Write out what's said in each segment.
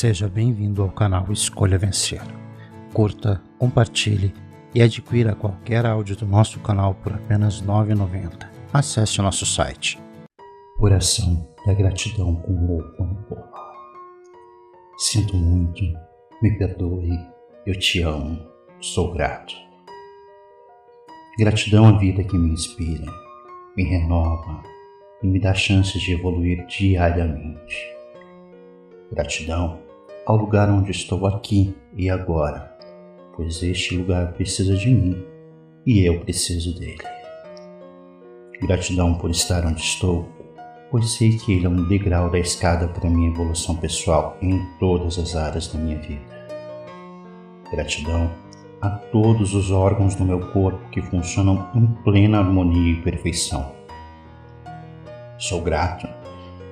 Seja bem-vindo ao canal Escolha Vencer. Curta, compartilhe e adquira qualquer áudio do nosso canal por apenas R$ 9,90. Acesse nosso site. Oração da gratidão com o Oponopono. Sinto muito, me perdoe, eu te amo, sou grato. Gratidão à vida que me inspira, me renova e me dá chances de evoluir diariamente Gratidão ao lugar onde estou aqui e agora, pois este lugar precisa de mim e eu preciso dele. Gratidão por estar onde estou, pois sei que ele é um degrau da escada para minha evolução pessoal em todas as áreas da minha vida. Gratidão a todos os órgãos do meu corpo que funcionam em plena harmonia e perfeição. Sou grato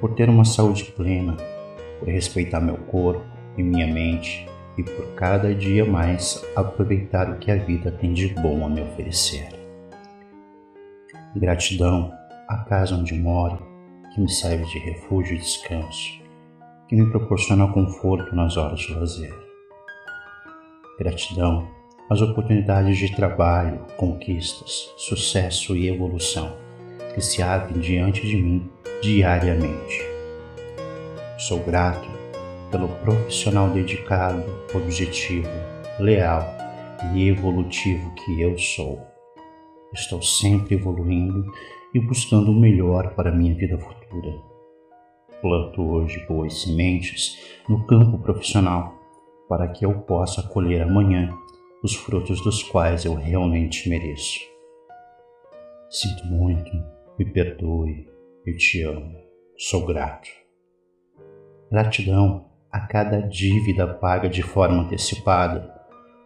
por ter uma saúde plena por respeitar meu corpo e minha mente e por cada dia mais aproveitar o que a vida tem de bom a me oferecer. Gratidão à casa onde moro, que me serve de refúgio e descanso, que me proporciona conforto nas horas de lazer. Gratidão às oportunidades de trabalho, conquistas, sucesso e evolução que se abrem diante de mim diariamente Sou grato pelo profissional dedicado, objetivo, leal e evolutivo que eu sou. Estou sempre evoluindo e buscando o melhor para a minha vida futura. Planto hoje boas sementes no campo profissional para que eu possa colher amanhã os frutos dos quais eu realmente mereço. Sinto muito, me perdoe, eu te amo, sou grato. Gratidão a cada dívida paga de forma antecipada,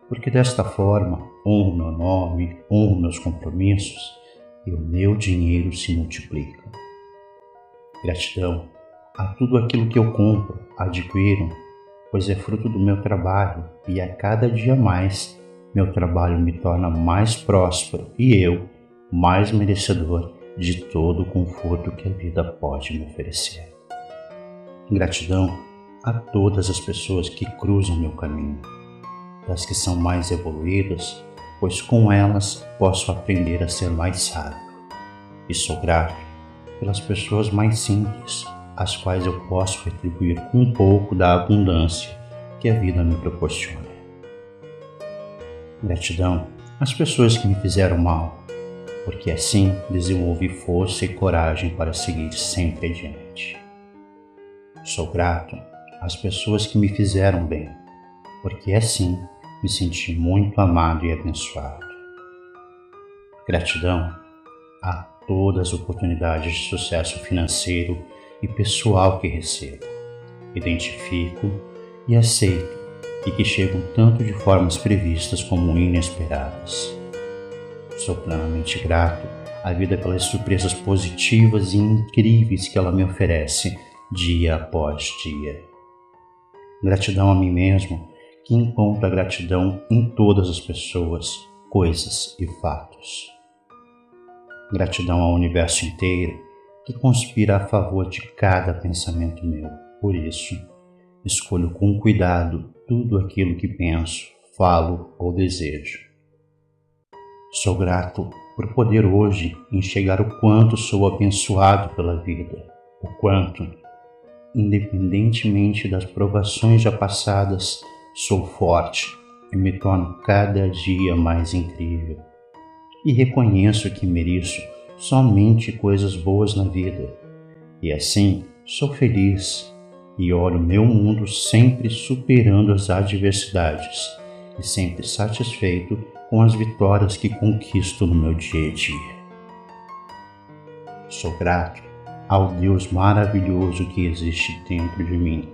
porque desta forma honro meu nome, honro meus compromissos e o meu dinheiro se multiplica. Gratidão a tudo aquilo que eu compro, adquiro, pois é fruto do meu trabalho e a cada dia mais meu trabalho me torna mais próspero e eu mais merecedor de todo o conforto que a vida pode me oferecer. Gratidão a todas as pessoas que cruzam meu caminho, das que são mais evoluídas, pois com elas posso aprender a ser mais sábio. E sou grato pelas pessoas mais simples, às quais eu posso retribuir um pouco da abundância que a vida me proporciona. Gratidão às pessoas que me fizeram mal, porque assim desenvolvi força e coragem para seguir sempre adiante. Sou grato às pessoas que me fizeram bem, porque assim me senti muito amado e abençoado. Gratidão a todas as oportunidades de sucesso financeiro e pessoal que recebo. Identifico e aceito e que chegam tanto de formas previstas como inesperadas. Sou plenamente grato à vida pelas surpresas positivas e incríveis que ela me oferece dia após dia. Gratidão a mim mesmo, que encontro a gratidão em todas as pessoas, coisas e fatos. Gratidão ao universo inteiro, que conspira a favor de cada pensamento meu. Por isso, escolho com cuidado tudo aquilo que penso, falo ou desejo. Sou grato por poder hoje enxergar o quanto sou abençoado pela vida, o quanto independentemente das provações já passadas, sou forte e me torno cada dia mais incrível. E reconheço que mereço somente coisas boas na vida. E assim sou feliz e olho meu mundo sempre superando as adversidades e sempre satisfeito com as vitórias que conquisto no meu dia a dia. Sou grato ao Deus maravilhoso que existe dentro de mim.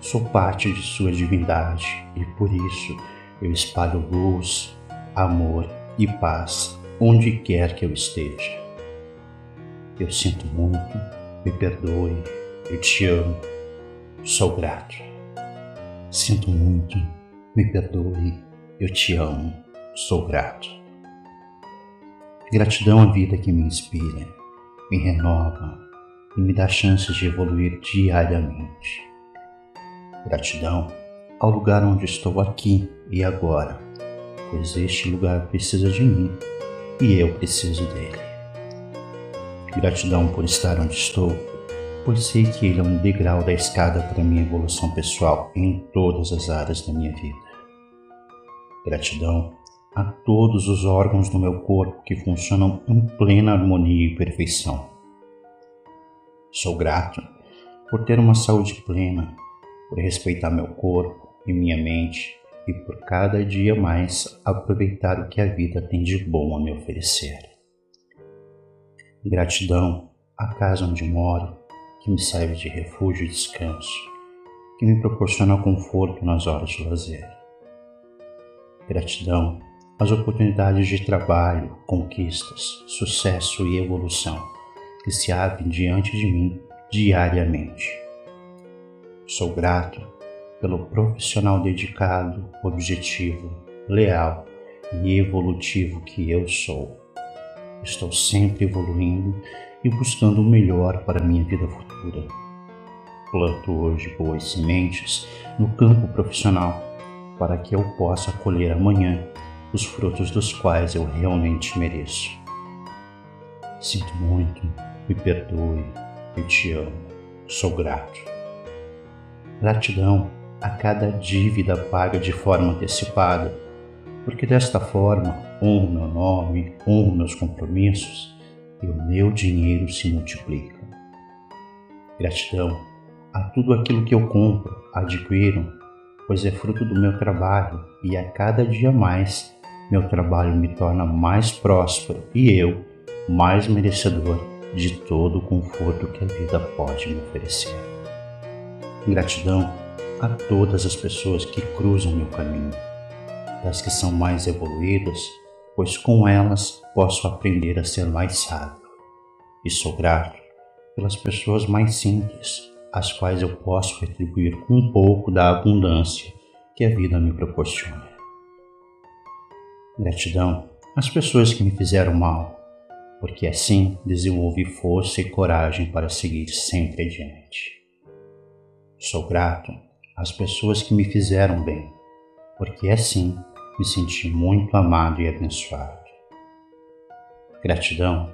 Sou parte de Sua divindade e por isso eu espalho luz, amor e paz onde quer que eu esteja. Eu sinto muito, me perdoe, eu te amo, sou grato. Sinto muito, me perdoe, eu te amo, sou grato. Gratidão à vida que me inspira me renova e me dá chances de evoluir diariamente. Gratidão ao lugar onde estou aqui e agora, pois este lugar precisa de mim e eu preciso dele. Gratidão por estar onde estou, pois sei que ele é um degrau da escada para minha evolução pessoal em todas as áreas da minha vida. Gratidão a todos os órgãos do meu corpo que funcionam em plena harmonia e perfeição. Sou grato por ter uma saúde plena, por respeitar meu corpo e minha mente e por cada dia mais aproveitar o que a vida tem de bom a me oferecer. Gratidão à casa onde moro, que me serve de refúgio e descanso, que me proporciona conforto nas horas de lazer. Gratidão às oportunidades de trabalho, conquistas, sucesso e evolução que se abrem diante de mim diariamente. Sou grato pelo profissional dedicado, objetivo, leal e evolutivo que eu sou. Estou sempre evoluindo e buscando o melhor para minha vida futura. Planto hoje boas sementes no campo profissional para que eu possa colher amanhã os frutos dos quais eu realmente mereço. Sinto muito, me perdoe, eu te amo, sou grato. Gratidão a cada dívida paga de forma antecipada, porque desta forma honro meu nome, honro meus compromissos e o meu dinheiro se multiplica. Gratidão a tudo aquilo que eu compro, adquiro, pois é fruto do meu trabalho e a cada dia mais meu trabalho me torna mais próspero e eu mais merecedor de todo o conforto que a vida pode me oferecer. Gratidão a todas as pessoas que cruzam meu caminho, das que são mais evoluídas, pois com elas posso aprender a ser mais sábio. E sou grato pelas pessoas mais simples, às quais eu posso retribuir um pouco da abundância que a vida me proporciona. Gratidão às pessoas que me fizeram mal, porque assim desenvolvi força e coragem para seguir sempre adiante. Sou grato às pessoas que me fizeram bem, porque assim me senti muito amado e abençoado. Gratidão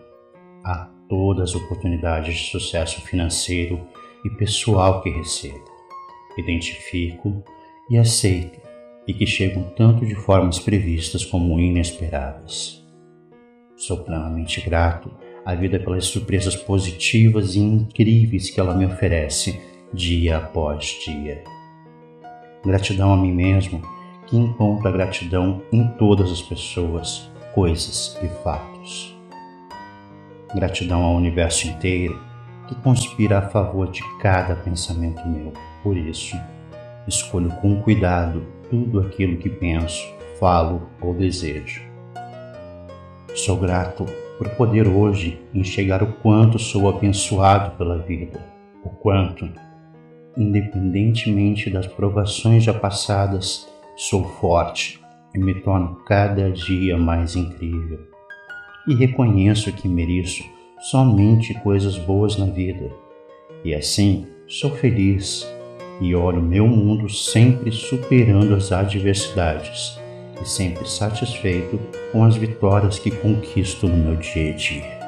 a todas as oportunidades de sucesso financeiro e pessoal que recebo. Identifico e aceito e que chegam tanto de formas previstas como inesperadas. Sou plenamente grato à vida pelas surpresas positivas e incríveis que ela me oferece dia após dia. Gratidão a mim mesmo, que encontra gratidão em todas as pessoas, coisas e fatos. Gratidão ao universo inteiro, que conspira a favor de cada pensamento meu. Por isso, escolho com cuidado tudo aquilo que penso, falo ou desejo. Sou grato por poder hoje enxergar o quanto sou abençoado pela vida, o quanto, independentemente das provações já passadas, sou forte e me torno cada dia mais incrível. E reconheço que mereço somente coisas boas na vida, e assim sou feliz e olho meu mundo sempre superando as adversidades e sempre satisfeito com as vitórias que conquisto no meu dia a dia.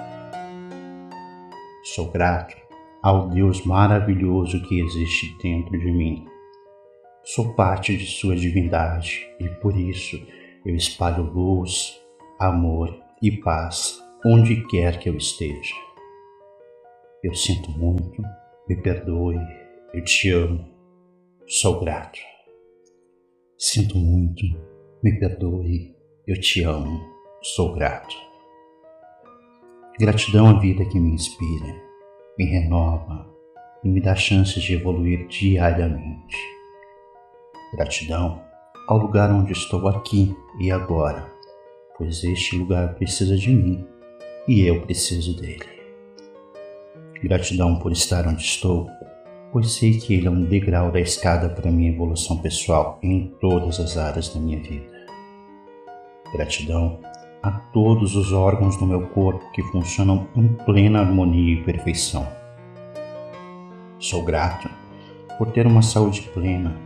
Sou grato ao Deus maravilhoso que existe dentro de mim. Sou parte de Sua divindade e por isso eu espalho luz, amor e paz onde quer que eu esteja. Eu sinto muito, me perdoe, eu te amo Sou grato. Sinto muito, me perdoe, eu te amo, sou grato. Gratidão à vida que me inspira, me renova e me dá chances de evoluir diariamente. Gratidão ao lugar onde estou aqui e agora, pois este lugar precisa de mim e eu preciso dele. Gratidão por estar onde estou pois sei que ele é um degrau da escada para minha evolução pessoal em todas as áreas da minha vida. Gratidão a todos os órgãos do meu corpo que funcionam em plena harmonia e perfeição. Sou grato por ter uma saúde plena,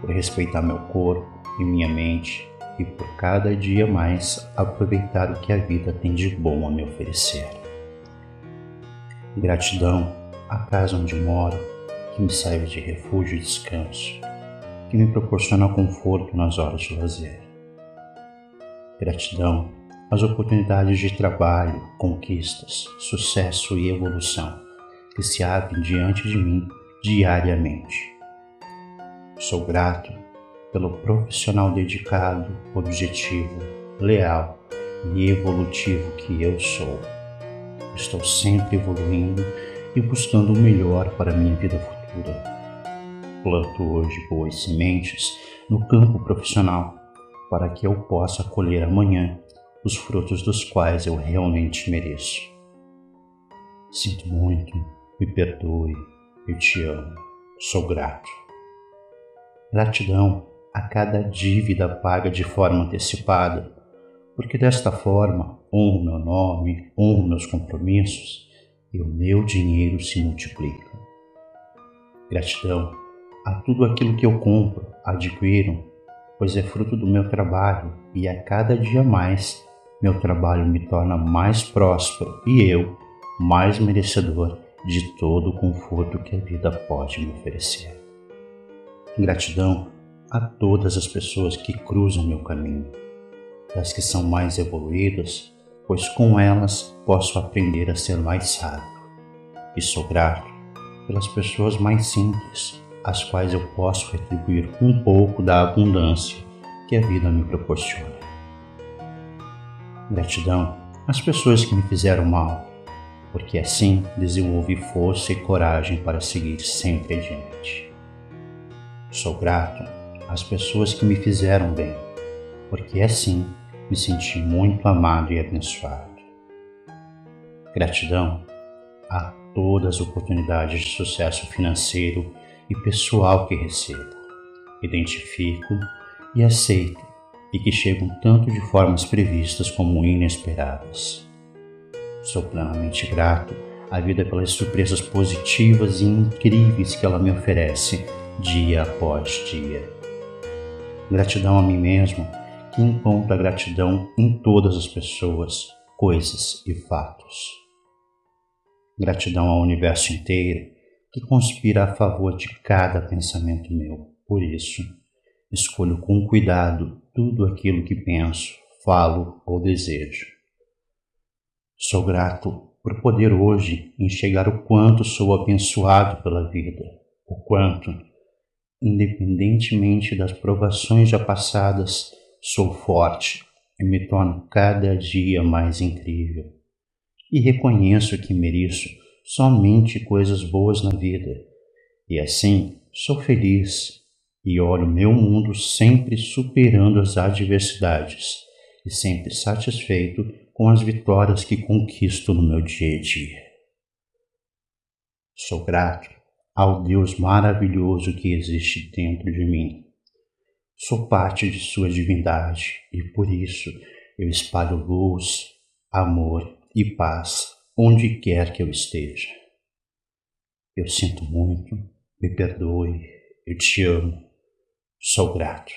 por respeitar meu corpo e minha mente e por cada dia mais aproveitar o que a vida tem de bom a me oferecer. Gratidão à casa onde moro, que me serve de refúgio e descanso, que me proporciona conforto nas horas de lazer. Gratidão às oportunidades de trabalho, conquistas, sucesso e evolução que se abrem diante de mim diariamente. Sou grato pelo profissional dedicado, objetivo, leal e evolutivo que eu sou. Estou sempre evoluindo e buscando o melhor para minha vida futura. Planto hoje boas sementes no campo profissional para que eu possa colher amanhã os frutos dos quais eu realmente mereço. Sinto muito, me perdoe, eu te amo, sou grato. Gratidão a cada dívida paga de forma antecipada, porque desta forma honro meu nome, honro meus compromissos e o meu dinheiro se multiplica. Gratidão a tudo aquilo que eu compro, adquiro, pois é fruto do meu trabalho e a cada dia mais meu trabalho me torna mais próspero e eu mais merecedor de todo o conforto que a vida pode me oferecer. Gratidão a todas as pessoas que cruzam meu caminho, das que são mais evoluídas, pois com elas posso aprender a ser mais sábio. E sou grato pelas pessoas mais simples, às quais eu posso retribuir um pouco da abundância que a vida me proporciona. Gratidão às pessoas que me fizeram mal, porque assim desenvolvi força e coragem para seguir sempre adiante. Sou grato às pessoas que me fizeram bem, porque assim me senti muito amado e abençoado. Gratidão a todas as oportunidades de sucesso financeiro e pessoal que recebo, identifico e aceito e que chegam tanto de formas previstas como inesperadas. Sou plenamente grato à vida pelas surpresas positivas e incríveis que ela me oferece dia após dia. Gratidão a mim mesmo, que encontra gratidão em todas as pessoas, coisas e fatos. Gratidão ao universo inteiro, que conspira a favor de cada pensamento meu. Por isso, escolho com cuidado tudo aquilo que penso, falo ou desejo. Sou grato por poder hoje enxergar o quanto sou abençoado pela vida, o quanto Independentemente das provações já passadas, sou forte e me torno cada dia mais incrível. E reconheço que mereço somente coisas boas na vida. E assim sou feliz e olho meu mundo sempre superando as adversidades e sempre satisfeito com as vitórias que conquisto no meu dia a dia. Sou grato ao Deus maravilhoso que existe dentro de mim. Sou parte de Sua divindade e por isso eu espalho luz, amor e paz onde quer que eu esteja. Eu sinto muito, me perdoe, eu te amo, sou grato.